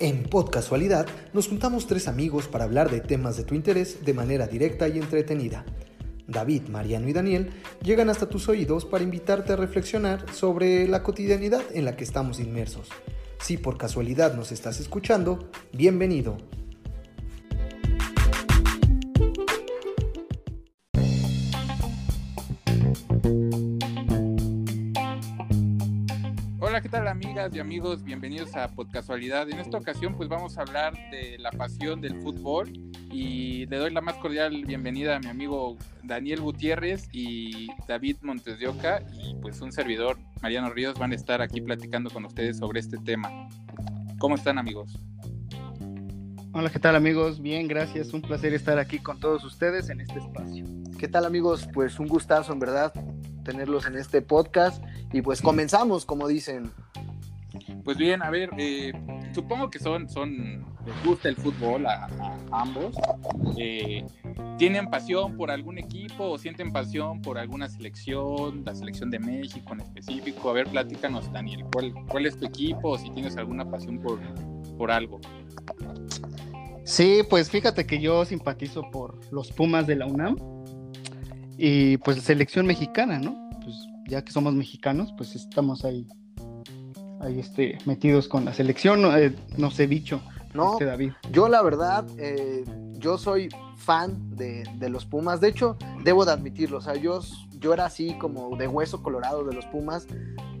En Podcasualidad nos juntamos tres amigos para hablar de temas de tu interés de manera directa y entretenida. David, Mariano y Daniel llegan hasta tus oídos para invitarte a reflexionar sobre la cotidianidad en la que estamos inmersos. Si por casualidad nos estás escuchando, bienvenido. Amigas y amigos? Bienvenidos a Podcasualidad. En esta ocasión pues vamos a hablar de la pasión del fútbol y le doy la más cordial bienvenida a mi amigo Daniel Gutiérrez y David Montes de Oca y pues un servidor, Mariano Ríos, van a estar aquí platicando con ustedes sobre este tema. ¿Cómo están amigos? Hola, ¿qué tal amigos? Bien, gracias. Un placer estar aquí con todos ustedes en este espacio. ¿Qué tal amigos? Pues un gustazo en verdad tenerlos en este podcast y pues comenzamos, como dicen. Pues bien, a ver, eh, supongo que son, son, les gusta el fútbol a, ambos. Eh, ¿Tienen pasión por algún equipo o sienten pasión por alguna selección, la selección de México en específico? A ver, platícanos, Daniel, ¿cuál, cuál es tu equipo o si tienes alguna pasión por, por algo? Sí, pues fíjate que yo simpatizo por los Pumas de la UNAM y pues selección mexicana, ¿no? Pues ya que somos mexicanos, pues estamos ahí, ahí este, metidos con la selección, no, eh, no sé, bicho. No, este David. yo la verdad, eh, yo soy fan de, de, los Pumas. De hecho, debo de admitirlo, o sea, yo, yo era así como de hueso colorado de los Pumas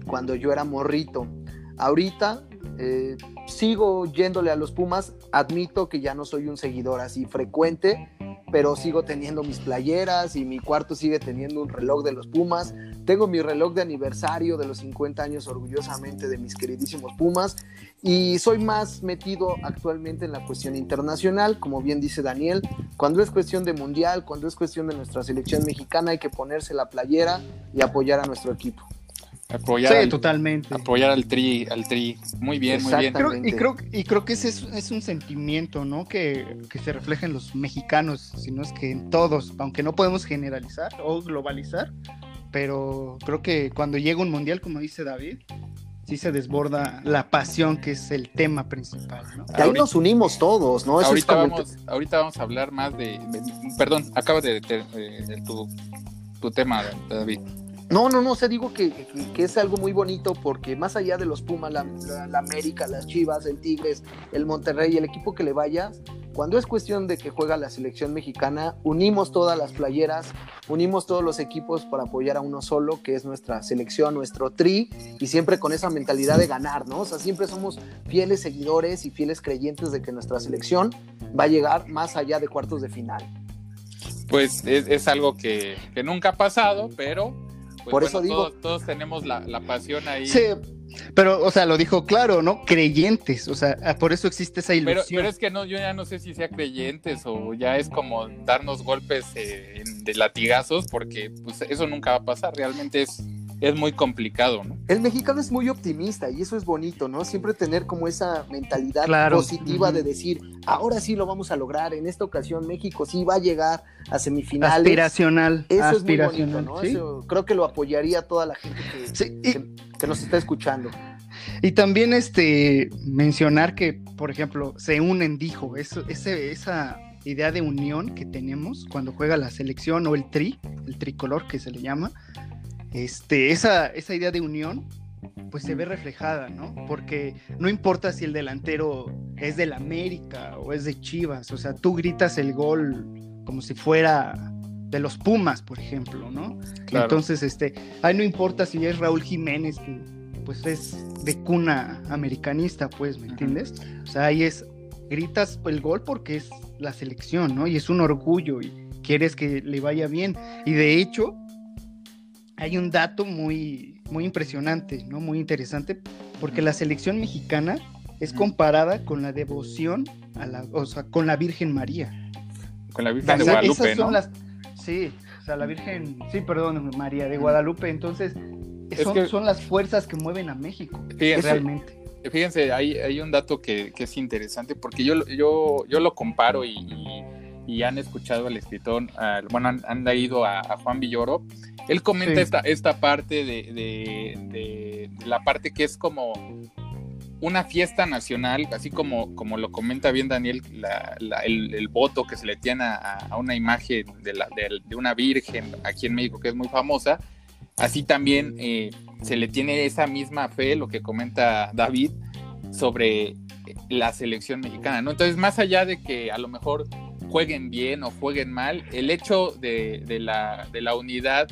cuando yo era morrito. Ahorita eh, sigo yéndole a los Pumas, admito que ya no soy un seguidor así frecuente, pero sigo teniendo mis playeras y mi cuarto sigue teniendo un reloj de los Pumas. Tengo mi reloj de aniversario de los 50 años orgullosamente de mis queridísimos Pumas y soy más metido actualmente en la cuestión internacional, como bien dice Daniel, cuando es cuestión de mundial, cuando es cuestión de nuestra selección mexicana hay que ponerse la playera y apoyar a nuestro equipo. Apoyar sí, al, totalmente. Apoyar al tri, al tri. Muy bien, muy bien. Creo, y, creo, y creo que ese es, es un sentimiento, ¿no? Que, que, se refleja en los mexicanos, sino es que en todos, aunque no podemos generalizar o globalizar, pero creo que cuando llega un mundial, como dice David, sí se desborda la pasión que es el tema principal, ¿no? ahí ahorita, nos unimos todos, ¿no? Eso ahorita, vamos, ahorita vamos a hablar más de, de perdón, acaba de, de, de tu, tu tema, David. No, no, no, o digo que, que, es algo muy bonito porque más allá de los Pumas, la, América, las Chivas, el Tigres, el Monterrey, el equipo que le vaya, cuando es cuestión de que juega la selección mexicana, unimos todas las playeras, unimos todos los equipos para apoyar a uno solo, que es nuestra selección, nuestro tri, y siempre con esa mentalidad de ganar, ¿no? O sea, siempre somos fieles seguidores y fieles creyentes de que nuestra selección va a llegar más allá de cuartos de final. Pues es, algo que nunca ha pasado, pero pues por bueno, eso digo. Todos, todos tenemos la, la, pasión ahí. Sí, pero, o sea, lo dijo claro, ¿no? Creyentes, o sea, por eso existe esa ilusión. Pero, pero es que no, yo ya no sé si sea creyentes o ya es como darnos golpes eh, de latigazos, porque pues eso nunca va a pasar, realmente es, es muy complicado, ¿no? El mexicano es muy optimista y eso es bonito, ¿no? Siempre tener como esa mentalidad claro. positiva uh -huh. de decir, ahora sí lo vamos a lograr, en esta ocasión México sí va a llegar a semifinales. Aspiracional. Eso aspiracional, es muy bonito, ¿no? ¿sí? Eso creo que lo apoyaría toda la gente que, sí, y... que, que nos está escuchando. Y también este mencionar que, por ejemplo, se unen, dijo, eso, ese, esa idea de unión que tenemos cuando juega la selección o el tri, el tricolor que se le llama, este, esa, esa idea de unión pues se ve reflejada, ¿no? Porque no importa si el delantero es del América o es de Chivas, o sea, tú gritas el gol como si fuera de los Pumas, por ejemplo, ¿no? Claro. Entonces, este, ahí no importa si es Raúl Jiménez, que pues es de cuna americanista, pues, ¿me entiendes? -huh. O sea, ahí es, gritas el gol porque es la selección, ¿no? Y es un orgullo y quieres que le vaya bien. Y de hecho, hay un dato muy, muy impresionante, ¿no? Muy interesante, porque la selección mexicana es comparada con la devoción a la, o sea, con la Virgen María. Con la Virgen o sea, de Guadalupe, esas son ¿no? Las, sí, o sea, la Virgen, sí, perdón, María de Guadalupe, entonces son, que, son las fuerzas que mueven a México, fíjense, realmente. Fíjense, hay, hay un dato que, que, es interesante, porque yo, yo, yo lo comparo y, y, y han escuchado al escritor, bueno, han, han leído a, a, Juan Villoro, él comenta sí. esta, esta parte de, de, de, de, la parte que es como una fiesta nacional, así como, como lo comenta bien Daniel, el, voto que se le tiene a, una imagen de, la, de, una virgen aquí en México que es muy famosa, así también eh, se le tiene esa misma fe, lo que comenta David, sobre la selección mexicana, ¿no? Entonces, más allá de que a lo mejor jueguen bien o jueguen mal, el hecho de, de la, de la unidad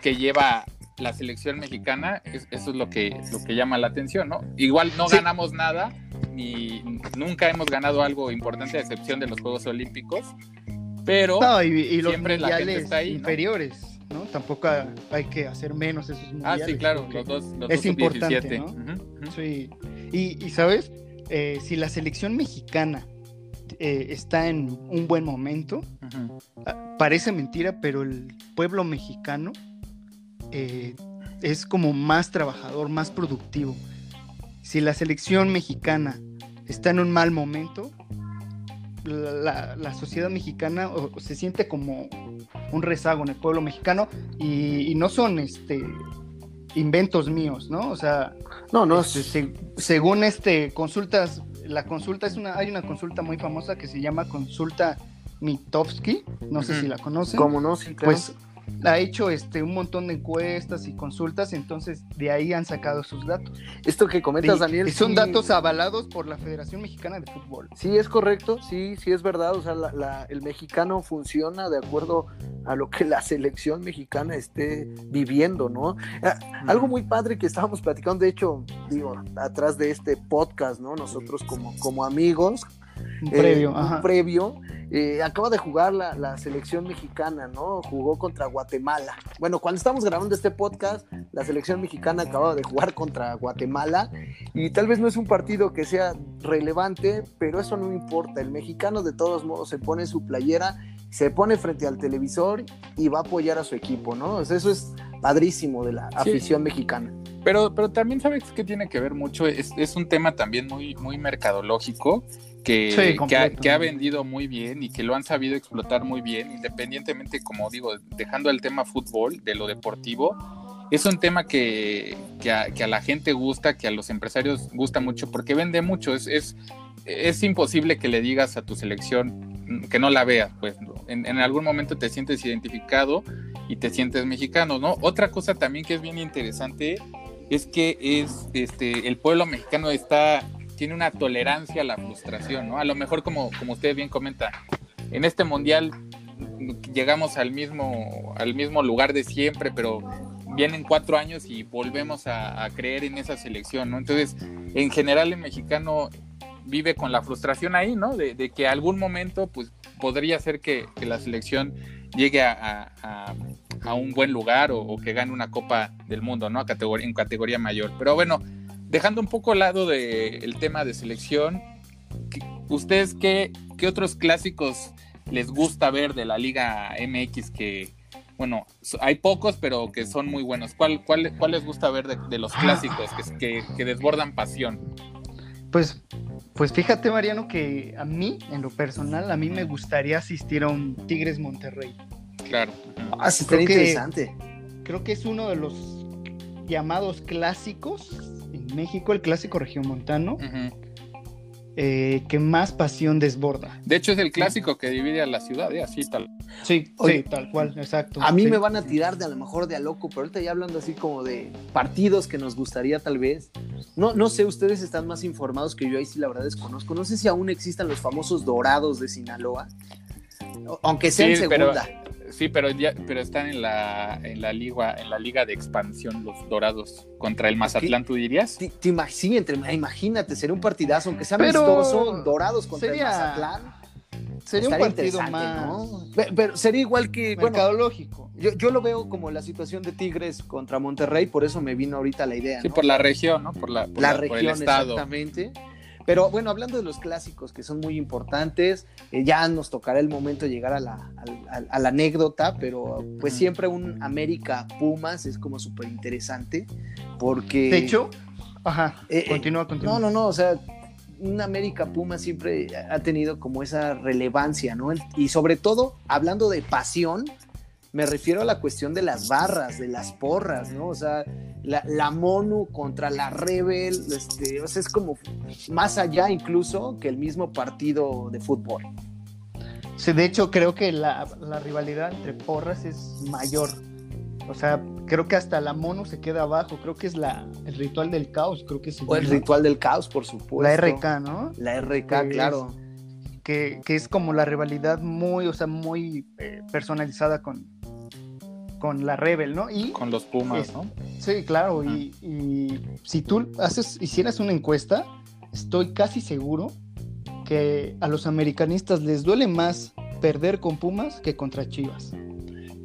que lleva la selección mexicana, eso es lo que, lo que llama la atención, ¿no? Igual no ganamos nada, ni nunca hemos ganado algo importante a excepción de los Juegos Olímpicos, pero y, siempre la gente está ahí. Inferiores. ¿no? Tampoco hay que hacer menos esos mundiales. Ah, sí, claro, los dos, es importante, ¿no? Sí. Y, sabes, eh, si la selección mexicana eh, está en un buen momento, ah, parece mentira, pero el pueblo mexicano eh, es como más trabajador, más productivo. Si la selección mexicana está en un mal momento, la, sociedad mexicana se siente como un rezago en el pueblo mexicano y, no son este inventos míos, ¿no? O sea, no, no. Este, según este consultas, la consulta es una, hay una consulta muy famosa que se llama consulta Mitofsky, no sé si la conocen. ¿Cómo no? Sí, Pues ha hecho este, un montón de encuestas y consultas, entonces de ahí han sacado sus datos. Esto que comentas, Daniel. son datos avalados por la Federación Mexicana de Fútbol. Sí, es correcto, sí, sí es verdad. O sea, el mexicano funciona de acuerdo a lo que la selección mexicana esté viviendo, ¿no? Ah, algo muy padre que estábamos platicando, de hecho, digo, atrás de este podcast, ¿no? Nosotros como, como amigos, un previo, eh, previo. Eh, acaba de jugar la, selección mexicana, ¿no? Jugó contra Guatemala. Bueno, cuando estamos grabando este podcast, la selección mexicana acaba de jugar contra Guatemala y tal vez no es un partido que sea relevante, pero eso no importa. El mexicano de todos modos se pone su playera, se pone frente al televisor y va a apoyar a su equipo, ¿no? eso es padrísimo de la afición mexicana. Pero, pero también sabes que tiene que ver mucho, es, es un tema también muy, muy mercadológico que, que, ha, vendido muy bien y que lo han sabido explotar muy bien, independientemente, como digo, dejando el tema fútbol, de lo deportivo, es un tema que, que, a, la gente gusta, que a los empresarios gusta mucho, porque vende mucho, es, es, es imposible que le digas a tu selección que no la veas, pues en, algún momento te sientes identificado y te sientes mexicano, ¿no? Otra cosa también que es bien interesante es que es, este, el pueblo mexicano está tiene una tolerancia a la frustración, ¿no? A lo mejor como, como usted bien comenta, en este mundial llegamos al mismo, al mismo lugar de siempre, pero vienen cuatro años y volvemos a, creer en esa selección, ¿no? Entonces, en general el mexicano vive con la frustración ahí, ¿no? De, que algún momento, pues, podría ser que, la selección llegue a, un buen lugar o, que gane una Copa del Mundo, ¿no? A categoría, en categoría mayor. Pero bueno, dejando un poco al lado del tema de selección, ¿ustedes qué, qué otros clásicos les gusta ver de la Liga MX que, bueno, hay pocos, pero que son muy buenos. ¿Cuál, cuál, cuál les gusta ver de, los clásicos que, que, desbordan pasión? Pues, pues fíjate, Mariano, que a mí, en lo personal, a mí me gustaría asistir a un Tigres Monterrey. Claro. Ah, sería interesante. creo que es uno de los llamados clásicos México, el clásico regiomontano, eh, que más pasión desborda. De hecho, es el clásico que divide a la ciudad, ¿eh? así tal. Sí, sí, tal cual, exacto. A mí me van a tirar de a lo mejor de a loco, pero ahorita ya hablando así como de partidos que nos gustaría tal vez. No, no sé, ustedes están más informados que yo, ahí sí la verdad desconozco. No sé si aún existan los famosos dorados de Sinaloa, aunque sea en segunda. Sí, pero ya, pero están en la, en la liga, en la liga de expansión los Dorados contra el Mazatlán, ¿tú dirías? Te, imagínate, sería un partidazo, aunque sea amistoso, Dorados contra el Mazatlán. Sería un partido más, ¿no? Pero, sería igual que mercadológico. yo, yo, lo veo como la situación de Tigres contra Monterrey, por eso me vino ahorita la idea. Sí, por la región, ¿no? Por la, la región, exactamente. Pero bueno, hablando de los clásicos que son muy importantes, eh, ya nos tocará el momento de llegar a la, anécdota, pero pues siempre un América Pumas es como súper interesante porque... De hecho, ajá, eh, eh, continúa, continúa. No, no, no, o sea, un América Pumas siempre ha tenido como esa relevancia, ¿no? Y sobre todo, hablando de pasión, me refiero a la cuestión de las barras, de las porras, ¿no? O sea, la, la Monu contra la Rebel, este, o sea, es como más allá incluso que el mismo partido de fútbol. Sí, de hecho, creo que la, la rivalidad entre porras es mayor. O sea, creo que hasta la mono se queda abajo. Creo que es la, el ritual del caos. Creo que se O el ritual del caos, por supuesto. La RK, ¿no? La RK, claro. Que, que es como la rivalidad muy, o sea, muy eh, personalizada con, con la Rebel, ¿no? Y Con los Pumas, Es- ¿no? sí, claro. Y, y si tú haces, hicieras una encuesta, estoy casi seguro que a los americanistas les duele más perder con Pumas que contra Chivas.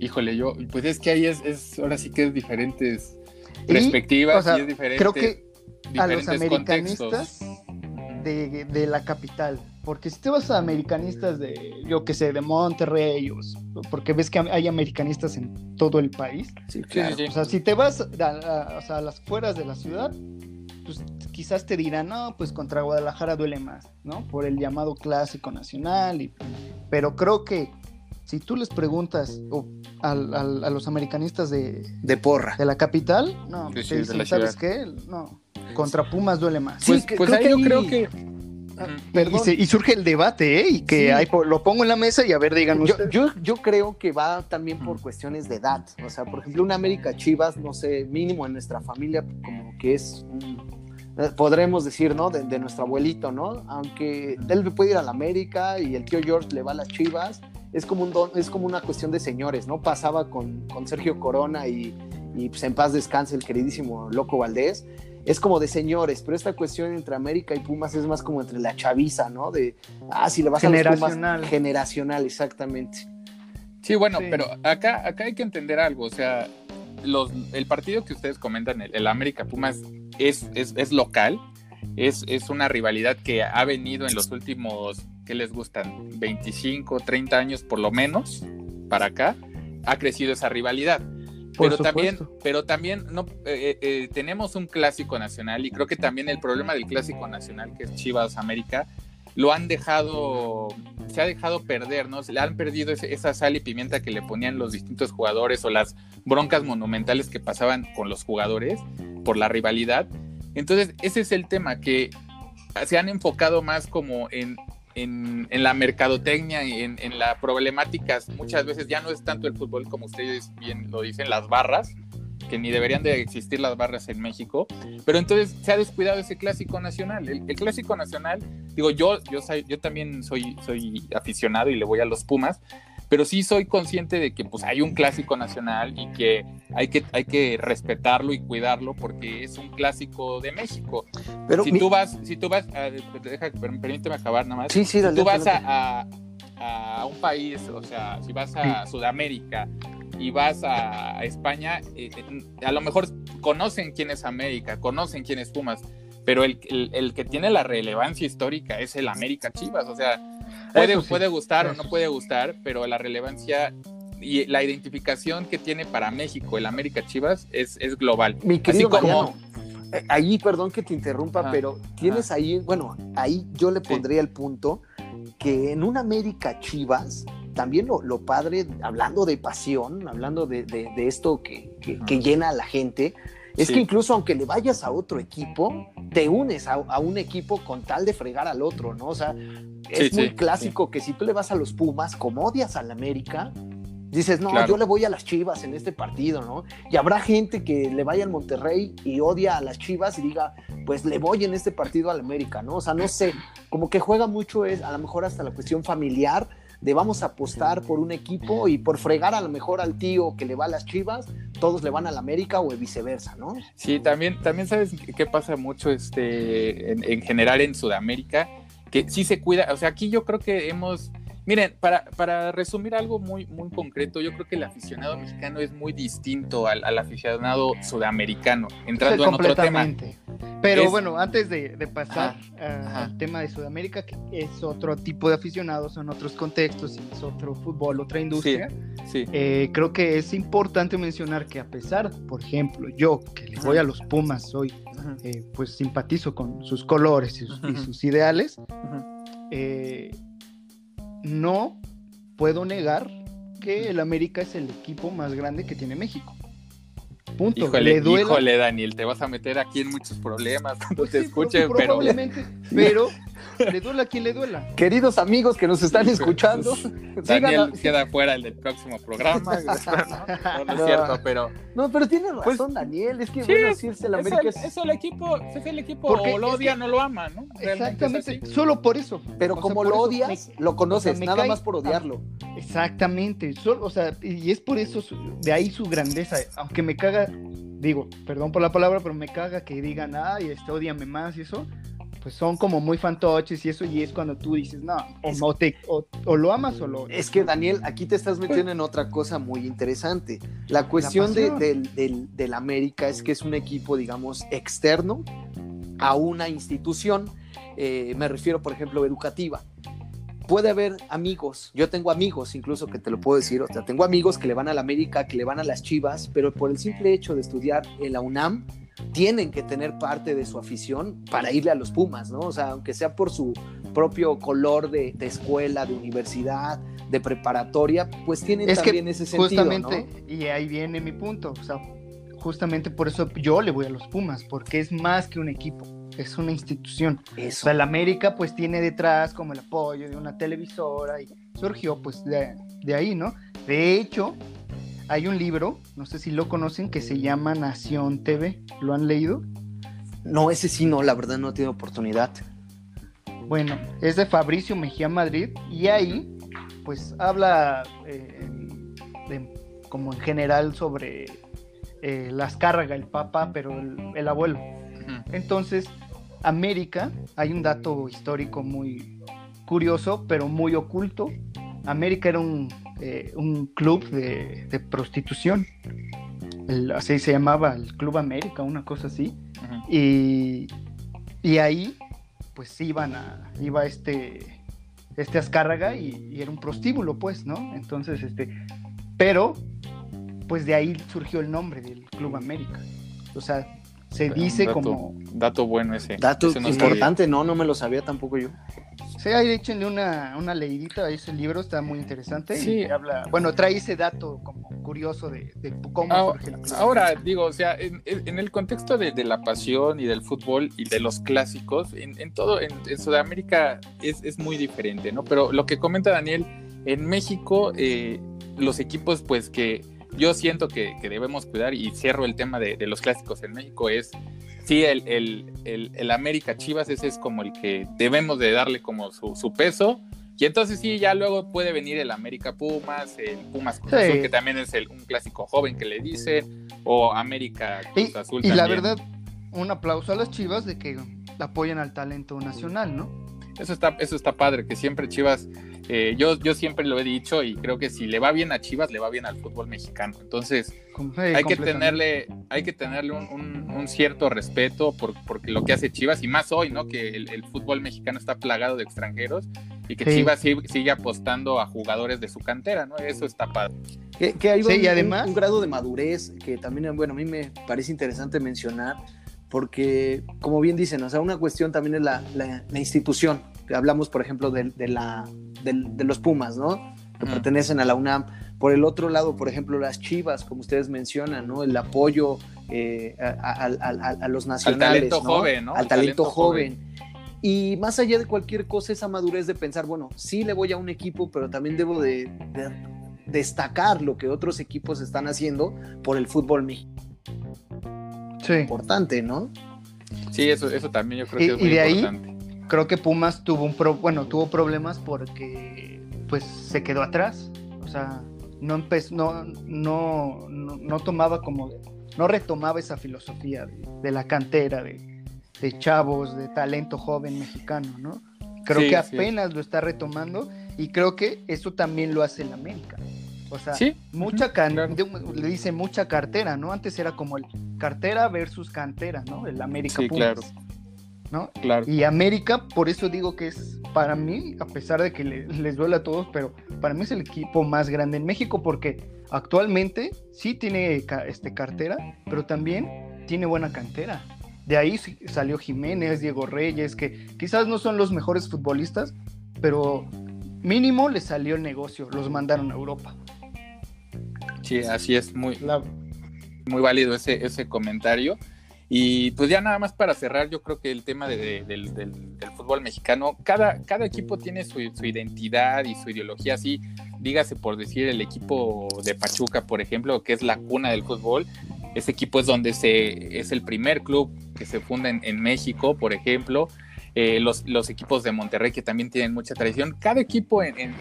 Híjole, yo, pues es que ahí es, es ahora sí que es diferentes Y, perspectivas o sea, y es diferente. Creo que a los americanistas de, de la capital. Porque si te vas a americanistas de, yo que sé, de Monterrey, porque ves que hay americanistas en todo el país. Sí, Sí, claro. sí, sí. O sea, si te vas a, a- o sea, a las fueras de la ciudad, pues quizás te dirán, no, pues contra Guadalajara duele más, ¿no? Por el llamado clásico nacional. Y, pero creo que si tú les preguntas o al- al- a los americanistas de, De porra. de la capital, no, Sí, te sí, de dicen, ¿sabes qué? No, contra Pumas duele más. Sí, Pues, pues creo ahí que yo creo que. Ah, Ujú. Y, Perdón. se- y surge el debate, ¿eh? Y que Sí. po- lo pongo en la mesa y a ver, digan Yo, ustedes. yo, yo creo que va también por cuestiones de edad. O sea, por ejemplo, una América Chivas, no sé, mínimo en nuestra familia, como que es, un- eh, podremos decir, ¿no? De, de nuestro abuelito, ¿no? Aunque él puede ir a la América y el tío George le va a las Chivas, es como, un don- es como una cuestión de señores, ¿no? Pasaba con, con Sergio Corona y, y pues en paz descanse el queridísimo Loco Valdés. Es como de señores, pero esta cuestión entre América y Pumas es más como entre la chaviza, ¿no? De, ah, si le vas a los Pumas. Generacional. Generacional, exactamente. Sí, bueno, Sí. pero acá, acá hay que entender algo. O sea, los, el partido que ustedes comentan, el, el América Pumas, es, es, es local. Es, es una rivalidad que ha venido en los últimos, ¿qué les gustan? 25, 30 años por lo menos para acá. Ha crecido esa rivalidad. Por pero también, pero también no, eh, eh, tenemos un clásico nacional y creo que también el problema del clásico nacional, que es Chivas América, lo han dejado, se ha dejado perder, ¿no? Se le han perdido ese- esa sal y pimienta que le ponían los distintos jugadores o las broncas monumentales que pasaban con los jugadores por la rivalidad. Entonces, ese es el tema, que se han enfocado más como en, en, la mercadotecnia y en, en las problemáticas. Muchas veces ya no es tanto el fútbol como ustedes bien lo dicen, las barras, que ni deberían de existir las barras en México, pero entonces se ha descuidado ese clásico nacional. El, clásico nacional, digo, yo, yo, yo también soy, soy aficionado y le voy a los Pumas, pero sí soy consciente de que pues hay un clásico nacional y que hay que, hay que respetarlo y cuidarlo porque es un clásico de México. Pero si mi- tú vas, si tú vas, a- deja, per- permíteme acabar nada más. Sí, sí, si tú vas a, a- a un país, o sea, si vas a Sudamérica y vas a, a España, eh, eh, a lo mejor conocen quién es América, conocen quién es Pumas, pero el, el- el que tiene la relevancia histórica es el América Chivas, o sea, puede, sí, puede gustar o no puede gustar, pero la relevancia y la identificación que tiene para México el América Chivas es, es global. Mi querido Así como- Mariano, eh, ahí, perdón que te interrumpa, pero tienes ahí, bueno, ahí yo le Sí. pondría el punto que en una América Chivas, también lo, lo padre, hablando de pasión, hablando de, de- de esto que, que llena a la gente, es Sí. que incluso aunque le vayas a otro equipo, te unes a, a un equipo con tal de fregar al otro, ¿no? O sea, es Sí, muy sí, clásico que si tú le vas a los Pumas, como odias al América, dices, no, Claro. yo le voy a las Chivas en este partido, ¿no? Y habrá gente que le vaya al Monterrey y odia a las Chivas y diga, pues le voy en este partido al América, ¿no? O sea, no sé, como que juega mucho es a lo mejor hasta la cuestión familiar de vamos a apostar por un equipo y por fregar a lo mejor al tío que le va a las Chivas, todos le van al América o viceversa, ¿no? Sí, también, también sabes qué pasa mucho este, en, en general en Sudamérica, que sí se cuida, o sea, aquí yo creo que hemos, miren, para, para resumir algo muy, muy concreto, yo creo que el aficionado mexicano es muy distinto al, al aficionado sudamericano, entrando en otro tema. Pero Es- bueno, antes de, de pasar Ajá, ajá. al tema de Sudamérica, que es otro tipo de aficionados, son otros contextos, es otro fútbol, otra industria, Sí, eh, creo que es importante mencionar que a pesar, por ejemplo, yo que le voy a los Pumas, soy, eh, pues simpatizo con sus colores y sus, y sus ideales, eh, no puedo negar que el América es el equipo más grande que tiene México. punto. Híjole, Daniel, te vas a meter aquí en muchos problemas cuando Pues te sí, escuchen, pero Probablemente, pero le duela a quien le duela. Queridos amigos que nos están escuchando, Daniel sigan- queda fuera el del próximo programa. no, no, no es cierto, pero No, pero tienes razón, Pues, Daniel. Es que, sí, bueno, es- sí, es el es América. el, es- es el equipo, es el equipo Porque o lo es odia, que- no lo ama, ¿no? Realmente es Exactamente, solo por eso. Pero O sea, como por lo eso odias, me- lo conoces, o sea, nada cae- más por odiarlo. Exactamente, solo, o sea, y es por eso, su- de ahí su grandeza, aunque me caga, digo, perdón por la palabra, pero me caga que digan, ay, este, odiame más y eso, pues son como muy fantoches y eso, y es cuando tú dices, no, o, no te, o, o lo amas o lo. Es que, Daniel, aquí te estás metiendo en otra cosa muy interesante. La cuestión de- del- del América es que es un equipo, digamos, externo a una institución, eh, me refiero, por ejemplo, educativa. Puede haber amigos, yo tengo amigos incluso que te lo puedo decir, o sea, tengo amigos que le van a la América, que le van a las Chivas, pero por el simple hecho de estudiar en la UNAM, tienen que tener parte de su afición para irle a los Pumas, ¿no? O sea, aunque sea por su propio color de, de escuela, de universidad, de preparatoria, pues tienen Es que también ese sentido, justamente, ¿no? y ahí viene mi punto, o sea, justamente por eso yo le voy a los Pumas, porque es más que un equipo, es una institución. O sea, el América pues tiene detrás como el apoyo de una televisora y surgió pues de, de ahí, ¿no? De hecho, hay un libro, no sé si lo conocen, que se llama Nación TV. ¿Lo han leído? No, ese sí no, la verdad no tiene oportunidad. Bueno, es de Fabricio Mejía Madrid y ahí pues habla eh, de- como en general sobre eh, las cargas, el papá, pero el, el abuelo. Entonces, América, hay un dato histórico muy curioso, pero muy oculto. América era un, eh, un club de, de prostitución. El- así se llamaba el Club América, una cosa así. Y, y ahí, pues iban a, iba este, este Azcárraga y, y era un prostíbulo, pues, ¿no? Entonces, este, pero, pues de ahí surgió el nombre del Club América. O sea, se dice dato, como, Dato bueno ese. Dato ese no sabía. importante, no, no me lo sabía tampoco yo. sí, ahí échenle una, una leidita a ese libro, está muy interesante. Sí. Y habla, bueno, trae ese dato como curioso de, de cómo Ah, surge club. Ahora, digo, o sea, en, en el contexto de, de la pasión y del fútbol y de los clásicos, en, en todo, en, en Sudamérica es, es muy diferente, ¿no? Pero lo que comenta Daniel, en México, eh, los equipos, pues que yo siento que, que debemos cuidar, y cierro el tema de, de los clásicos en México, es, sí, el, el, el, el América Chivas, ese es como el que debemos de darle como su, su peso. Y entonces sí, ya luego puede venir el América Pumas, el Pumas Cruz Sí. Azul, que también es el- un clásico joven que le dicen, o América Cruz Y, Azul y la verdad, un aplauso a las chivas de que apoyan al talento nacional, ¿no? Eso está, eso está padre, que siempre Chivas, eh, yo, yo siempre lo he dicho y creo que si le va bien a Chivas, le va bien al fútbol mexicano. Entonces, sí, hay que tenerle, hay que tenerle un, un- un cierto respeto por, por lo que hace Chivas, y más hoy, ¿no? Que el, el fútbol mexicano está plagado de extranjeros y que Sí. Chivas sigue, sigue apostando a jugadores de su cantera, ¿no? Eso está padre. Que, que hay Sí, un, y además- un- un grado de madurez que también, bueno, a mí me parece interesante mencionar, porque, como bien dicen, o sea, una cuestión también es la, la- la institución. Hablamos, por ejemplo, de, de la, del- de los Pumas, ¿no? Que Ujú. pertenecen a la UNAM. Por el otro lado, por ejemplo, las Chivas, como ustedes mencionan, ¿no? El apoyo eh, a, a- a- a- los nacionales, talento ¿no? joven, ¿no? Al Al talento, talento joven. Y más allá de cualquier cosa, esa madurez de pensar, bueno, sí le voy a un equipo, pero también debo de, de destacar lo que otros equipos están haciendo por el fútbol mexicano. Sí. Importante, ¿no? Sí, eso, eso también yo creo Y- que es y muy de ahí- importante. Creo que Pumas tuvo un pro, bueno, tuvo problemas porque pues se quedó atrás. O sea, no empezó, no, no, no, no tomaba como, no retomaba esa filosofía de, de la cantera, de, de chavos, de talento joven mexicano, ¿no? Creo Sí, que sí. apenas lo está retomando y creo que eso también lo hace el América. O sea, Sí, mucha can- claro. de- le dice mucha cartera, ¿no? Antes era como el cartera versus cantera, ¿no? El América Sí, Pumas, claro. ¿no? claro. Y América, por eso digo que es para mí, a pesar de que le- les duele a todos, pero para mí es el equipo más grande en México porque actualmente sí tiene este, cartera, pero también tiene buena cantera. De ahí salió Jiménez, Diego Reyes, que quizás no son los mejores futbolistas, pero mínimo les salió el negocio, los mandaron a Europa. Sí, así es, muy, La- muy válido ese, ese comentario. Y pues ya nada más para cerrar, yo creo que el tema del, fútbol mexicano, cada, cada equipo tiene su, identidad y su ideología, así, dígase por decir el equipo de Pachuca, por ejemplo, que es la cuna del fútbol, ese equipo es donde se, es el primer club que se funda en, México, por ejemplo, eh, los, equipos de Monterrey que también tienen mucha tradición, cada equipo en,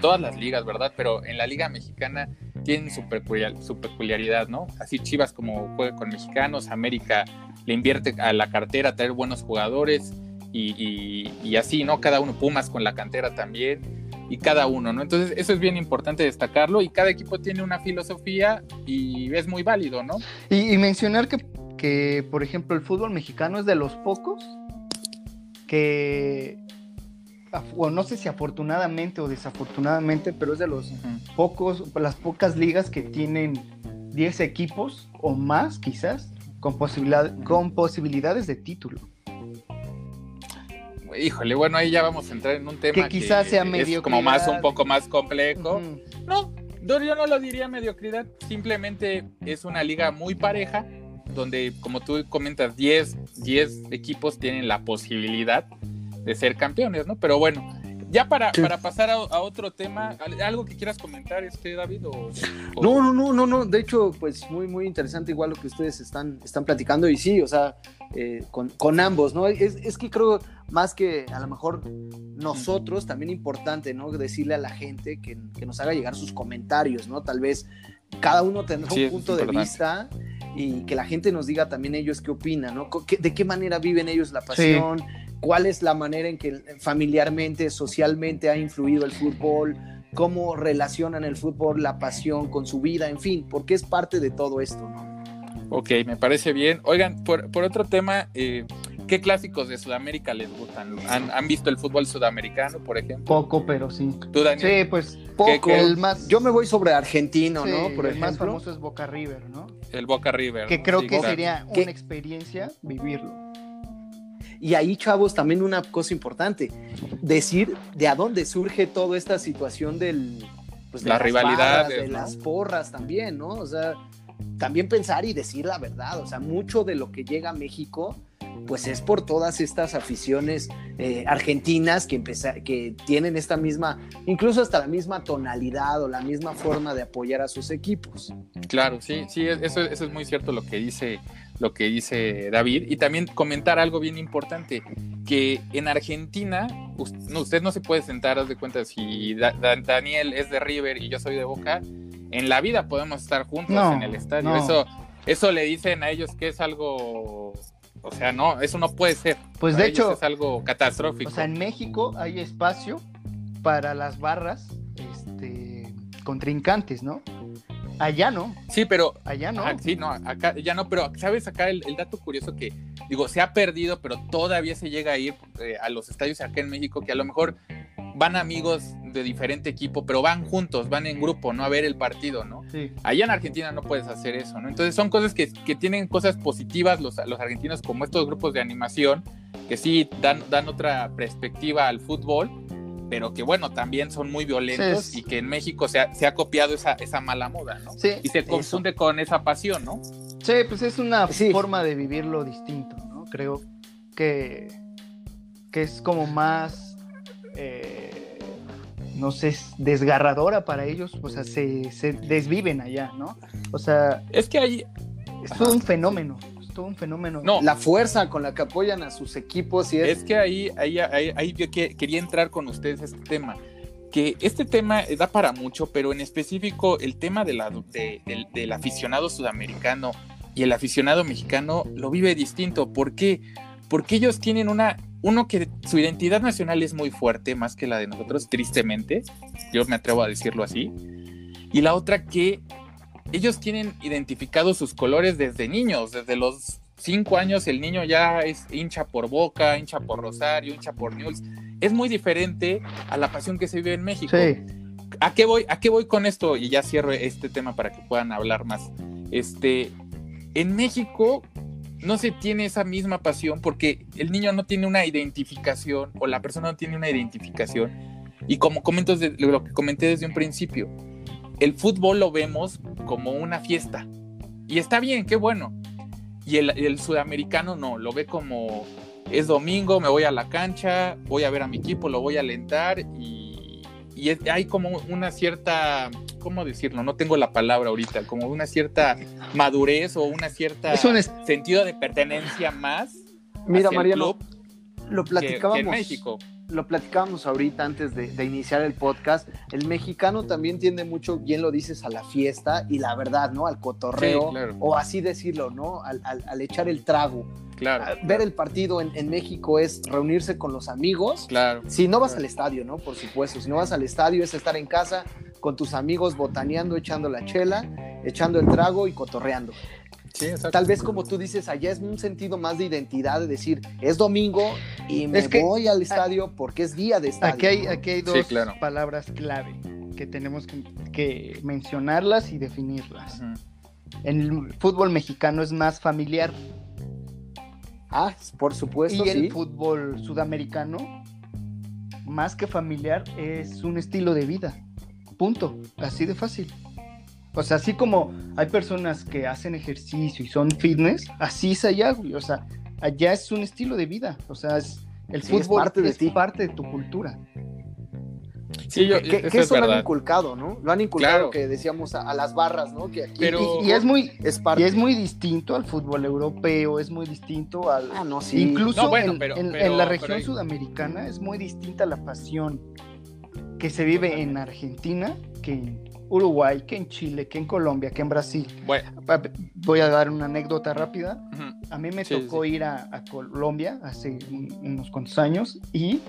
todas las ligas, ¿verdad? Pero en la liga mexicana tienen su, peculiaridad, ¿no? Así Chivas como juega con mexicanos, América le invierte a la cartera a traer buenos jugadores y, así, ¿no? Cada uno, Pumas con la cantera también y cada uno, ¿no? Entonces eso es bien importante destacarlo y cada equipo tiene una filosofía y es muy válido, ¿no? Y, mencionar que, que, por ejemplo, el fútbol mexicano es de los pocos que o no sé si afortunadamente o desafortunadamente, pero es de los pocos, las pocas ligas que tienen 10 equipos o más, quizás, con, posibilidad, con posibilidades de título. Híjole, bueno, ahí ya vamos a entrar en un tema que quizás sea medio como más un poco más complejo. No, yo no lo diría mediocridad, simplemente es una liga muy pareja donde como tú comentas 10 10 equipos tienen la posibilidad de ser campeones, ¿no? Pero bueno, ya para, para pasar a, otro tema, ¿algo que quieras comentar, este David? No, no, no, no, no. De hecho, pues muy, muy interesante igual lo que ustedes están, están platicando. Y sí, o sea, eh, con, ambos, ¿no? Es, es, que creo más que a lo mejor nosotros, también importante, ¿no? Decirle a la gente que, que nos haga llegar sus comentarios, ¿no? Tal vez cada uno tendrá un punto de vista y que la gente nos diga también ellos qué opinan, ¿no? ¿De qué manera viven ellos la pasión? cuál es la manera en que familiarmente, socialmente ha influido el fútbol, cómo relacionan el fútbol, la pasión con su vida, en fin, porque es parte de todo esto, ¿no? Ok, me parece bien. Oigan, por, otro tema, eh, ¿qué clásicos de Sudamérica les gustan? ¿Han, visto el fútbol sudamericano, por ejemplo? Poco, pero sí. ¿Tú, Daniel? Sí, pues poco. El más... Yo me voy sobre argentino, ¿no? Por el más famoso es Boca River, ¿no? El Boca River. Que creo que sería una experiencia vivirlo. Y ahí, chavos, también una cosa importante, decir de a dónde surge toda esta situación del... Pues, de la rivalidad. de las porras también, ¿no? O sea, también pensar y decir la verdad, o sea, mucho de lo que llega a México pues es por todas estas aficiones eh, argentinas que, que tienen esta misma, incluso hasta la misma tonalidad o la misma forma de apoyar a sus equipos. Claro, sí, sí, eso, eso es muy cierto lo que dice lo que dice David y también comentar algo bien importante que en Argentina usted no se puede sentar haz de cuenta si Daniel es de River y yo soy de Boca en la vida podemos estar juntos en el estadio eso eso le dicen a ellos que es algo o sea, no, eso no puede ser. Pues de hecho es algo catastrófico. O sea, en México hay espacio para las barras este, contrincantes, ¿no? Allá no. Sí, pero. Allá no. sí, no, acá ya no, pero ¿sabes acá el, dato curioso que, digo, se ha perdido, pero todavía se llega a ir eh, a los estadios acá en México, que a lo mejor van amigos de diferente equipo, pero van juntos, van en grupo, ¿no? A ver el partido, ¿no? Sí. Allá en Argentina no puedes hacer eso, ¿no? Entonces son cosas que, tienen cosas positivas los, los, argentinos, como estos grupos de animación, que sí dan, dan otra perspectiva al fútbol, pero que bueno, también son muy violentos y que en México se ha, se ha copiado esa, esa, mala moda, ¿no? Sí, y se confunde con esa pasión, ¿no? Sí, pues es una forma de vivirlo distinto, ¿no? Creo que, que es como más... Eh, no sé, desgarradora para ellos, o sea, se, desviven allá, ¿no? O sea... Es que ahí... Es todo un fenómeno, todo un fenómeno. No. La fuerza con la que apoyan a sus equipos y es... que ahí, ahí, ahí, yo quería entrar con ustedes este tema que este tema da para mucho, pero en específico el tema de la, del aficionado sudamericano y el aficionado mexicano lo vive distinto. ¿Por qué? Porque ellos tienen una uno que su identidad nacional es muy fuerte, más que la de nosotros, tristemente, yo me atrevo a decirlo así, y la otra que ellos tienen identificados sus colores desde niños, desde los cinco años el niño ya es hincha por Boca, hincha por Rosario, hincha por Newell's, es muy diferente a la pasión que se vive en México. ¿A qué voy? ¿A qué voy con esto? Y ya cierro este tema para que puedan hablar más. Este, en México no se tiene esa misma pasión porque el niño no tiene una identificación o la persona no tiene una identificación. Y como comento lo que comenté desde un principio, el fútbol lo vemos como una fiesta. Y está bien, qué bueno. Y el, el sudamericano no, lo ve como es domingo, me voy a la cancha, voy a ver a mi equipo, lo voy a alentar y, y es- hay como una cierta, ¿cómo decirlo? No tengo la palabra ahorita, como una cierta madurez o una cierta Es un sentido de pertenencia más Mira, Mariano, lo platicábamos. que en México. Lo platicábamos ahorita antes de, de iniciar el podcast, el mexicano también tiende mucho, bien lo dices, a la fiesta y la verdad, ¿no? Al cotorreo, Sí, claro. o así decirlo, ¿no? Al, al- al echar el trago. Claro, A- Ver el partido en, en México es reunirse con los amigos. claro. Si no vas Claro. al estadio, ¿no? Por supuesto, si no vas al estadio es estar en casa con tus amigos botaneando, echando la chela, echando el trago y cotorreando. Sí. Tal vez como tú dices, allá es un sentido más de identidad, de decir, es domingo y me Es que- voy al estadio porque es día de estadio. Aquí hay, ¿no? aquí hay Sí, dos claro. palabras clave que tenemos que, que mencionarlas y definirlas. Ujú. El fútbol mexicano es más familiar Ah, por supuesto, y el sí. fútbol sudamericano, más que familiar, es un estilo de vida. Punto. Así de fácil. O sea, así como hay personas que hacen ejercicio y son fitness, así es allá, güey. O sea, allá es un estilo de vida. O sea, es, el Sí, es fútbol parte de ti. parte de tu cultura. Sí, yo, que, que- eso que es eso lo han inculcado, ¿no? Lo han inculcado Claro. que decíamos a, a las barras, ¿no? Que aquí Pero- Y, y es muy, es parte. y es muy distinto al fútbol europeo, es muy distinto al, Ah, no, sí. Incluso No, bueno, en, pero- en- pero- en la región sudamericana es muy distinta la pasión que se vive en Argentina que en Uruguay, que en Chile, que en Colombia, que en Brasil. Bueno, Voy a dar una anécdota rápida. A mí me Sí, tocó sí. ir a, a Colombia hace un- unos cuantos años y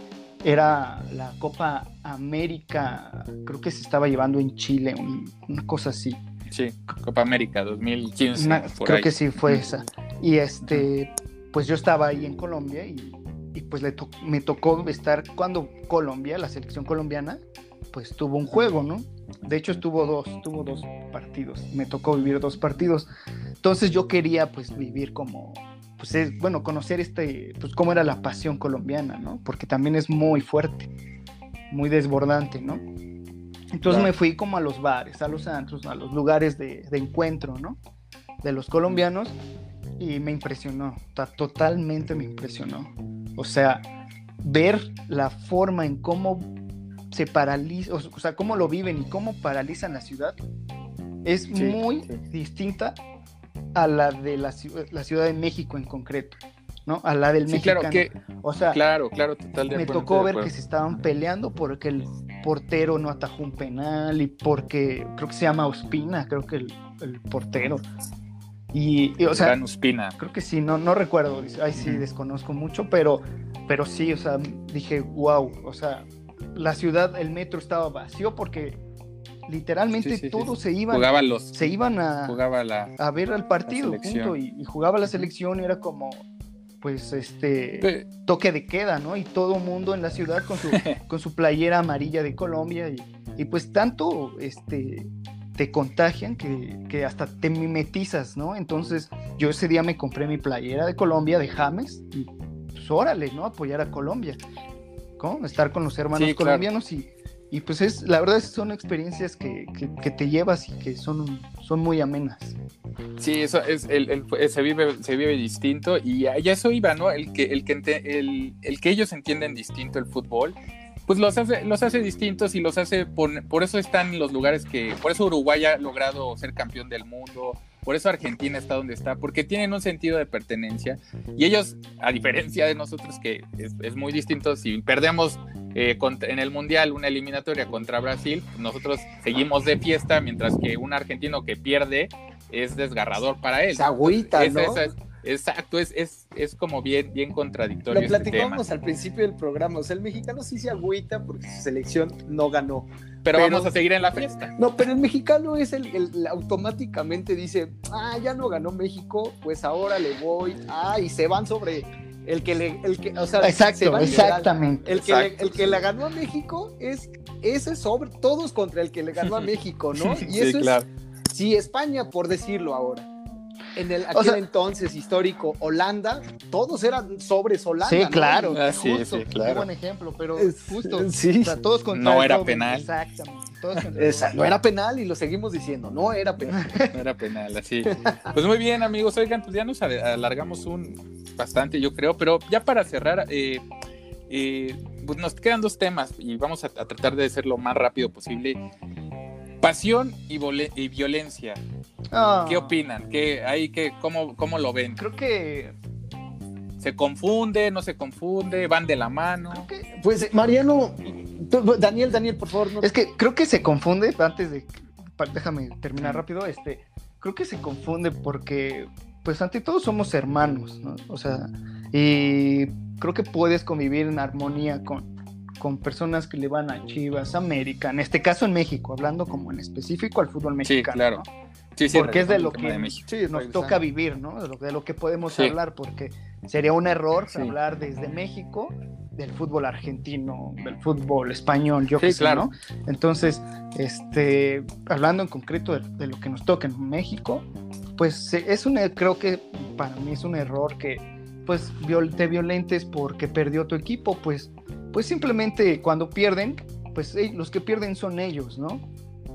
era la Copa América, creo que se estaba llevando en Chile, un- una cosa así. sí, Copa América 2015. Una- creo ahí. que sí fue esa. Y este, pues yo estaba ahí en Colombia y, y pues le to- me tocó estar cuando Colombia, la selección colombiana, pues tuvo un juego, ¿no? De hecho estuvo dos, tuvo dos partidos. Me tocó vivir dos partidos. Entonces yo quería pues vivir como, pues es, bueno, conocer este, pues cómo era la pasión colombiana, ¿no? Porque también es muy fuerte, muy desbordante, ¿no? Entonces Claro. me fui como a los bares, a los antros, a los lugares de, de encuentro, ¿no? De los colombianos y me impresionó, ta- totalmente me impresionó. O sea, ver la forma en cómo se paraliza, o sea, cómo lo viven y cómo paralizan la ciudad es Sí, muy sí. distinta a la de la, la Ciudad de México en concreto, ¿no? A la del Sí, mexicano. claro, que, o sea, claro, claro, total de me acuerdo, tocó ver que se estaban peleando porque el portero no atajó un penal y porque creo que se llama Ospina, creo que el, el portero. Y, y, o sea, Gran Ospina. creo que sí, no, no recuerdo, ahí sí desconozco mucho, pero, pero sí, o sea, dije, wow, o sea, la ciudad, el metro estaba vacío porque literalmente Sí, todos sí. se iban, Jugaba los, se iban a, jugaba la, a ver al partido, y, y jugaba la selección y era como, pues, este toque de queda, ¿no? Y todo mundo en la ciudad con su, con su playera amarilla de Colombia y, y pues tanto este, te contagian que, que hasta te mimetizas, ¿no? Entonces yo ese día me compré mi playera de Colombia, de James, y pues órale, ¿no? Apoyar a Colombia, ¿cómo? Estar con los hermanos Sí, claro. colombianos y, y pues es, la verdad son experiencias que, que- que te llevas y que son, son muy amenas. Sí, eso es el, el- se vive se vive distinto y a y a eso iba, ¿no? El que el que ente- el, el que ellos entienden distinto el fútbol, pues los hace los hace distintos y los hace por, por eso están en los lugares que por eso Uruguay ha logrado ser campeón del mundo, por eso Argentina está donde está, porque tienen un sentido de pertenencia y ellos a diferencia de nosotros que es, es muy distinto si perdemos eh, contra- en el mundial una eliminatoria contra Brasil, nosotros seguimos de fiesta mientras que un argentino que pierde es desgarrador para él. Se agüita, ¿no? es- es- exacto, es, es, es como bien, bien contradictorio. Lo este tema. platicábamos al principio del programa. O sea, el mexicano sí se agüita porque su selección no ganó. Pero, pero- vamos a seguir en la fiesta. No, pero el mexicano es el, el- el automáticamente dice, ah, ya no ganó México, pues ahora le voy. Ah, y se van sobre el que le, el que, o sea, se Exacto, exactamente. El que, le, el que le ganó a México es ese sobre todos contra el que le ganó a México, ¿no? Y Sí, eso claro. es sí España por decirlo ahora. En el aquel entonces histórico Holanda, todos eran sobres Holanda. Sí, claro. Ah, sí, justo, sí, claro. Qué buen ejemplo, pero Es- justo. sí. o sea, todos contra No era Robin, penal. Exactamente. todos Esa, no era penal y lo seguimos diciendo, no era penal. No era penal, así. Pues muy bien, amigos. Oigan, pues ya nos al- alargamos un bastante, yo creo, pero ya para cerrar, eh, eh, pues nos quedan dos temas y vamos a, a tratar de ser lo más rápido posible. Pasión y, violencia. Ah, ¿Qué opinan? ¿Qué, ahí, qué, cómo, ¿Cómo lo ven? Creo que, ¿Se confunde? ¿No se confunde? ¿Van de la mano? creo que Pues Mariano, tú- Daniel, Daniel, por favor, no Es que creo que se confunde, antes de, déjame terminar rápido, este, creo que se confunde porque, pues ante todo somos hermanos, ¿no? O sea, y creo que puedes convivir en armonía con, con personas que le van a Chivas, América, en este caso en México, hablando como en específico al fútbol Sí, mexicano. claro. ¿no? Sí, sí, porque es de lo que de México. Sí, nos regresando. toca vivir, ¿no? De lo, de lo que podemos Sí. hablar, porque sería un error Sí. hablar desde México del fútbol argentino, del fútbol español, yo Sí, qué sé, claro. ¿no? Entonces, este, hablando en concreto de, de lo que nos toca en México, pues es un, creo que para mí es un error que, pues, viol- te violentes porque perdió tu equipo, pues, pues simplemente cuando pierden, pues los que pierden son ellos, ¿no?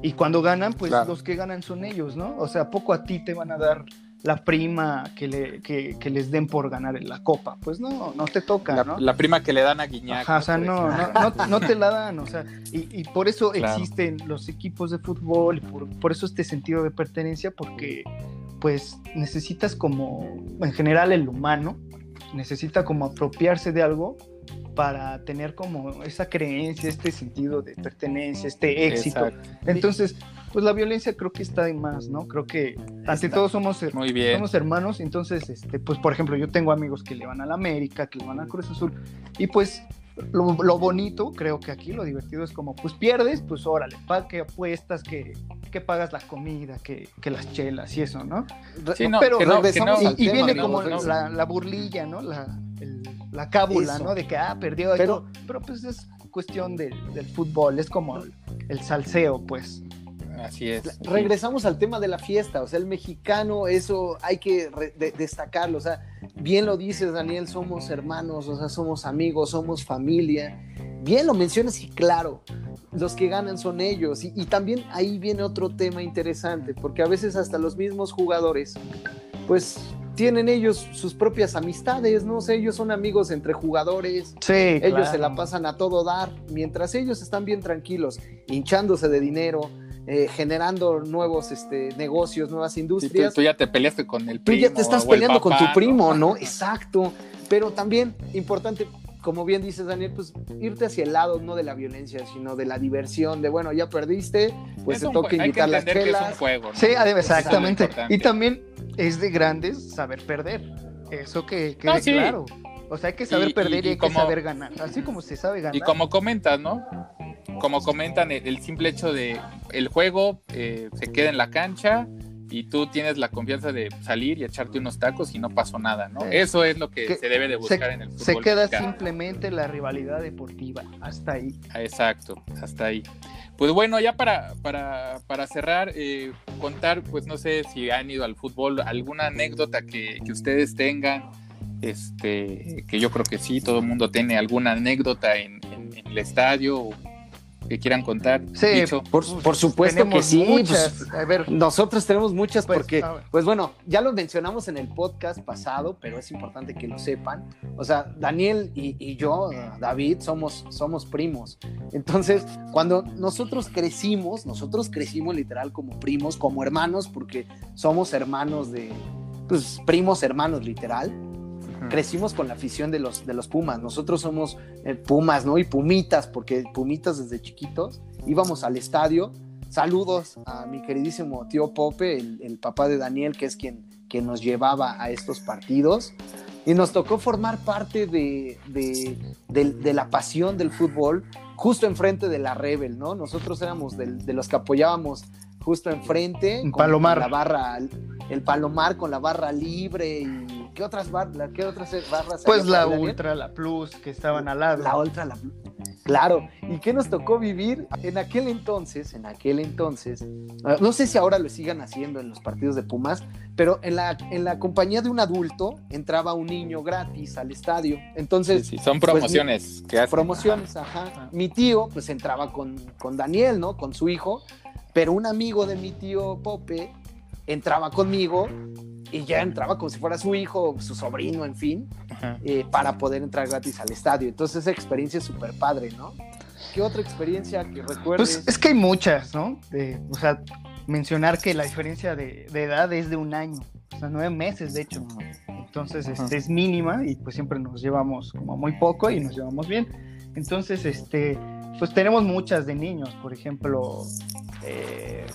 Y cuando ganan, pues Claro. los que ganan son ellos, ¿no? O sea, ¿a poco a ti te van a dar la prima que, le, que, que les den por ganar en la copa? Pues no, no te toca, La, ¿no? la prima que le dan a Guiñac. Ajá, o sea, Por no, no, no, no te la dan, o sea, y, y por eso Claro. existen los equipos de fútbol, y por, por eso este sentido de pertenencia, porque pues necesitas como, en general el humano, necesita como apropiarse de algo para tener como esa creencia, este sentido de pertenencia, este éxito. Exacto. Entonces, pues la violencia creo que está de más, ¿no? Creo que ante todo somos, her- Muy bien. somos hermanos, entonces, este, pues por ejemplo, yo tengo amigos que le van a la América, que le van a Cruz Azul, y pues lo, lo bonito, creo que aquí lo divertido es como, pues pierdes, pues órale, pa, que apuestas, que, que pagas la comida, que, que las chelas y eso, ¿no? Sí, no, pero que no, que regresamos no, y, al y tema, viene como regresamos. la, la burlilla, ¿no? La, el- la cábula, Eso. ¿no? De que, ah, perdió. Pero- pero pues es cuestión del, del fútbol, es como el, el salseo, pues. Así es. regresamos al tema de la fiesta, o sea, el mexicano, eso hay que re- de- destacarlo, o sea, bien lo dices, Daniel, somos hermanos, o sea, somos amigos, somos familia, bien lo mencionas y claro, los que ganan son ellos, y, y también ahí viene otro tema interesante, porque a veces hasta los mismos jugadores, pues tienen ellos sus propias amistades, no sé, ellos son amigos entre jugadores, Sí, ellos se la pasan a todo dar, mientras ellos están bien tranquilos, hinchándose de dinero, eh, generando nuevos este, negocios, nuevas Sí, tú, industrias. tú ya te peleaste con el Tú primo. ya te estás peleando con tu primo, ¿no? Exacto. Pero también importante, como bien dices, Daniel, pues irte hacia el lado no de la violencia, sino de la diversión, de bueno, ya perdiste, pues Es te toca invitar las entender que es un chelas. juego. ¿no? Sí, lo exactamente. Y también es de grandes saber perder. Eso que quede No, sí. claro. O sea, hay que saber Y- perder y hay como- que saber ganar. Así como se sabe ganar. Y como comentas, ¿no? Como comentan, el, simple hecho de el juego eh, se queda en la cancha y tú tienes la confianza de salir y echarte unos tacos y no pasó nada, ¿no? Sí. Eso es lo que, Que se debe de se, buscar en el fútbol. se queda mexicano. simplemente la rivalidad deportiva. Hasta ahí. Ah, Exacto, hasta ahí. Pues bueno, ya para, para, para cerrar, eh, contar, pues no sé si han ido al fútbol, alguna anécdota que, que ustedes tengan, este, que yo creo que sí, todo el mundo tiene alguna anécdota en, en- en el estadio o que quieran contar. Sí, Dicho. Por, por supuesto que Tenemos sí. muchas. pues, A ver, nosotros tenemos muchas Pues, porque, pues bueno, ya lo mencionamos en el podcast pasado, pero es importante que lo sepan. O sea, Daniel y, y yo, David, somos, somos primos. Entonces, cuando nosotros crecimos, nosotros crecimos literal como primos, como hermanos, porque somos hermanos de, pues, primos hermanos literal. Crecimos con la afición de los, de los Pumas. Nosotros somos eh, Pumas, ¿no? Y Pumitas, porque Pumitas desde chiquitos íbamos al estadio. Saludos a mi queridísimo tío Pope, el, papá de Daniel, que es quien, quien nos llevaba a estos partidos. Y nos tocó formar parte de, de, de- la pasión del fútbol justo enfrente de la Rebel, ¿no? Nosotros éramos de, los que apoyábamos justo enfrente. En con- Palomar. con la barra, el Palomar con la barra libre y ¿qué otras, bar- la- qué otras barras? pues la? Ultra, la Plus, que estaban al lado. La Ultra, la Claro, ¿y qué nos tocó vivir en aquel entonces? En aquel entonces, ah, no sé si ahora lo sigan haciendo en los partidos de Pumas, pero en la, en la compañía de un adulto entraba un niño gratis al estadio. Entonces, Sí, sí, son promociones pues, que hacen. promociones, ajá. Mi tío, pues entraba con, con Daniel, ¿no? Con su hijo, pero un amigo de mi tío Pope entraba conmigo y ya entraba como si fuera su hijo, su sobrino, en fin, eh, para poder entrar gratis al estadio. Entonces esa experiencia es súper padre, ¿no? ¿Qué otra experiencia que recuerdes? Pues es que hay muchas, ¿no? De- o sea, mencionar que la diferencia de, de edad es de un año, o sea, nueve meses, de hecho. Entonces, este, es mínima y pues siempre nos llevamos como muy poco y nos llevamos bien. Entonces, este, pues tenemos muchas de niños, por ejemplo, eh,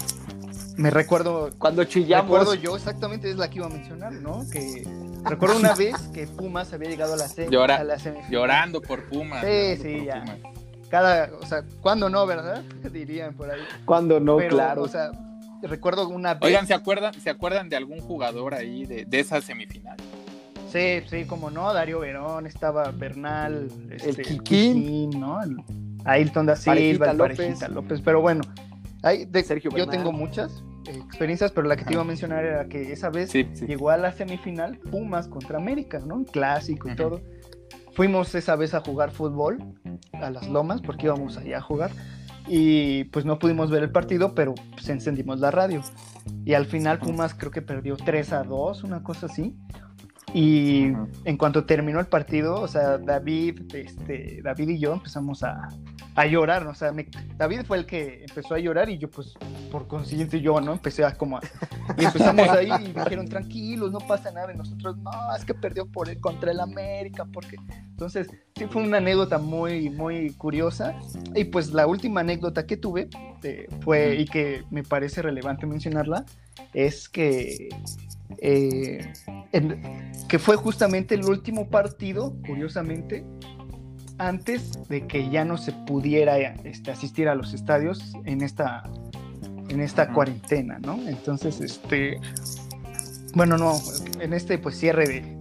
me recuerdo Cuando chillamos. Recuerdo yo exactamente, es la que iba a mencionar, ¿no? Que recuerdo una vez que Pumas había llegado a la, se- Llora- a la semifinal. Llorando por Pumas. Sí, sí, ya. Pumas. Cada, o sea, ¿cuándo no, verdad? Dirían por ahí. Cuando no, Pero, claro. o sea, recuerdo una vez. Oigan, ¿se acuerdan, ¿se acuerdan de algún jugador ahí de, de esa semifinal? Sí, sí, como no, Darío Verón, estaba Bernal, este, Kikín. ¿no? El Ailton da Silva, López. López. Pero bueno, hay de- Sergio yo tengo muchas eh, experiencias, pero la que te iba a mencionar era que esa vez Sí, sí. llegó a la semifinal Pumas contra América, ¿no? Un clásico y todo. Fuimos esa vez a jugar fútbol a las lomas porque íbamos allá a jugar y pues no pudimos ver el partido, pero pues encendimos la radio. Y al final Pumas creo que perdió 3 a 2, una cosa así. Y en cuanto terminó el partido, o sea, David, este, David y yo empezamos a, a llorar, o sea, me- David fue el que empezó a llorar y yo pues por consiguiente yo, ¿no? Empecé a como a, y empezamos ahí y dijeron, tranquilos, no pasa nada, y nosotros, no, es que perdió por el, contra el América, porque, entonces, sí fue una anécdota muy, muy curiosa, y pues la última anécdota que tuve eh, fue, y que me parece relevante mencionarla, es que, eh, en- que fue justamente el último partido, curiosamente, antes de que ya no se pudiera este, asistir a los estadios en esta, en esta cuarentena, ¿no? Entonces, este, bueno, no, en este pues cierre de, de-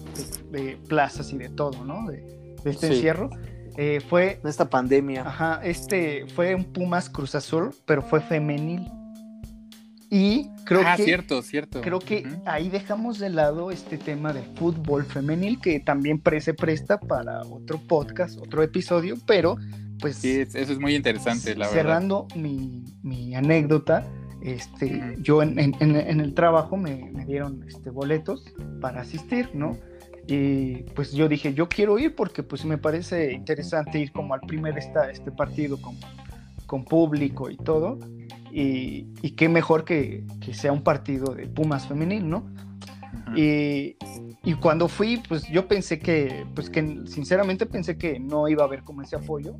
de plazas y de todo, ¿no? De, de este Sí. encierro, eh, fue, En esta pandemia. ajá, este, fue un Pumas Cruz Azul, pero fue femenil. Y creo ah, que cierto, cierto. Creo que Ujú. ahí dejamos de lado este tema del fútbol femenil que también se presta para otro podcast, otro episodio, pero pues Sí, es- eso es muy interesante, la verdad. cerrando mi, mi anécdota, este, Ujú. yo en, en- en- en el trabajo me, me dieron este, boletos para asistir, ¿no? Y pues yo dije, yo quiero ir porque pues me parece interesante ir como al primer esta, este partido con, con público y todo. Y, y qué mejor que, que sea un partido de Pumas femenil, ¿no? Y, y cuando fui, pues yo pensé que, pues que sinceramente pensé que no iba a haber como ese apoyo,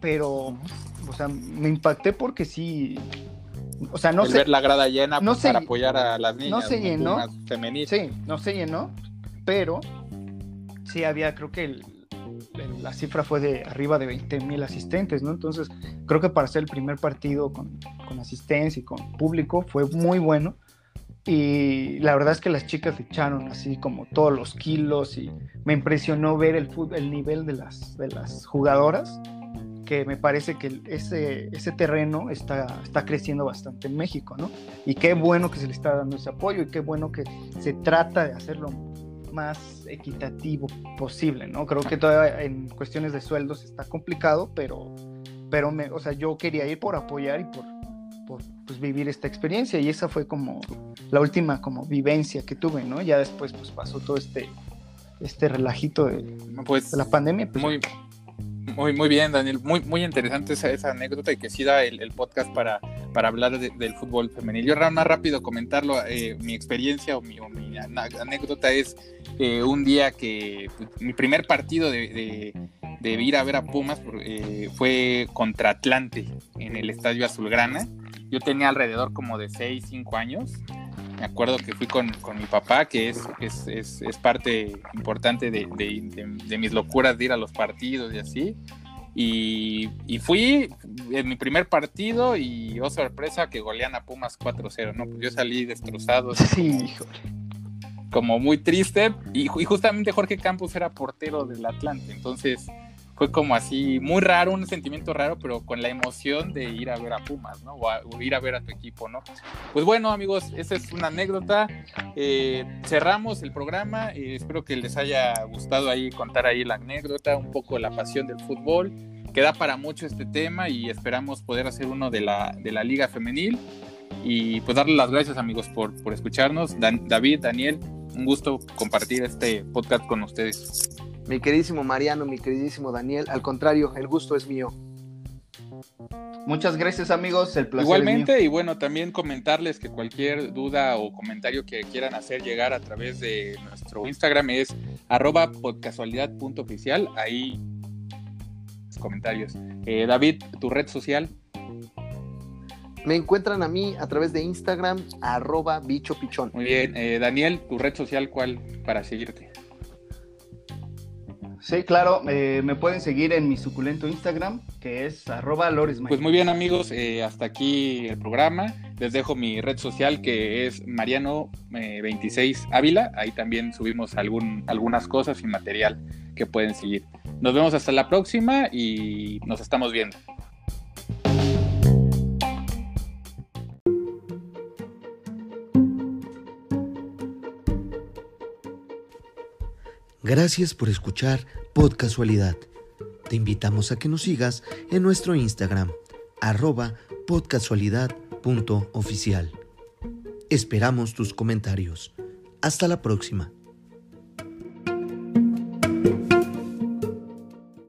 pero, o sea, me impacté porque sí, o sea, no El sé, ver la grada llena no pues, se- para apoyar a las niñas. se llenó. Femenil. sí, no se llenó, pero sí había, creo que el- la cifra fue de arriba de 20 mil asistentes, ¿no? Entonces, creo que para ser el primer partido con, con asistencia y con público fue muy bueno. Y la verdad es que las chicas echaron así como todos los kilos y me impresionó ver el, fut- el nivel de las, de las jugadoras, que me parece que ese, ese terreno está, está creciendo bastante en México, ¿no? Y qué bueno que se le está dando ese apoyo y qué bueno que se trata de hacerlo más equitativo posible, ¿no? Creo que todavía en cuestiones de sueldos está complicado, pero, pero me, o sea, yo quería ir por apoyar y por, por pues, vivir esta experiencia y esa fue como la última como vivencia que tuve, ¿no? Ya después pues pasó todo este, este relajito de, Pues de la pandemia. Pues, muy, muy, muy bien, Daniel. Muy, muy interesante esa, esa anécdota y que sí da el, el podcast para, para hablar de- del fútbol femenil. Yo más rápido comentarlo, eh, mi experiencia o mi, o mi anécdota es eh, un día que pues, mi primer partido de, de- de ir a ver a Pumas eh, fue contra Atlante en el Estadio Azulgrana. Yo tenía alrededor como de 6, 5 años. Me acuerdo que fui con, con mi papá, que es, es, es, es parte importante de mis locuras de ir a los partidos y así. Y, y fui en mi primer partido y, oh sorpresa, que golean a Pumas 4-0, ¿no? Pues yo salí destrozado, sí, híjole. como muy triste. Y justamente Jorge Campos era portero del Atlante, entonces fue como así, muy raro, un sentimiento raro, pero con la emoción de ir a ver a Pumas, ¿no? O, ir a ver a tu equipo, ¿no? Pues bueno, amigos, esa es una anécdota. Eh, cerramos el programa. y espero que les haya gustado ahí contar ahí la anécdota, un poco la pasión del fútbol. Queda para mucho este tema y esperamos poder hacer uno de la, de la Liga Femenil. Y pues darles las gracias, amigos, por, por escucharnos. David, Daniel, un gusto compartir este podcast con ustedes. Mi queridísimo Mariano, mi queridísimo Daniel, al contrario, el gusto es mío. Muchas gracias amigos, el placer. Igualmente, y bueno, también comentarles que cualquier duda o comentario que quieran hacer llegar a través de nuestro Instagram es arroba podcasualidad.oficial, ahí comentarios. Eh, David, tu red social. Me encuentran a mí a través de Instagram, arroba bicho pichón. Muy bien. Eh, Daniel, tu red social, ¿cuál para seguirte? Sí, claro, eh, me pueden seguir en mi suculento Instagram, que es arroba Pues muy bien amigos, eh, hasta aquí el programa. Les dejo mi red social que es Mariano26 Ávila. Ahí también subimos algún, algunas cosas y material que pueden seguir. Nos vemos hasta la próxima y nos estamos viendo. Gracias por escuchar Pod Casualidad. Te invitamos a que nos sigas en nuestro Instagram, arroba podcasualidad.oficial. Esperamos tus comentarios. Hasta la próxima.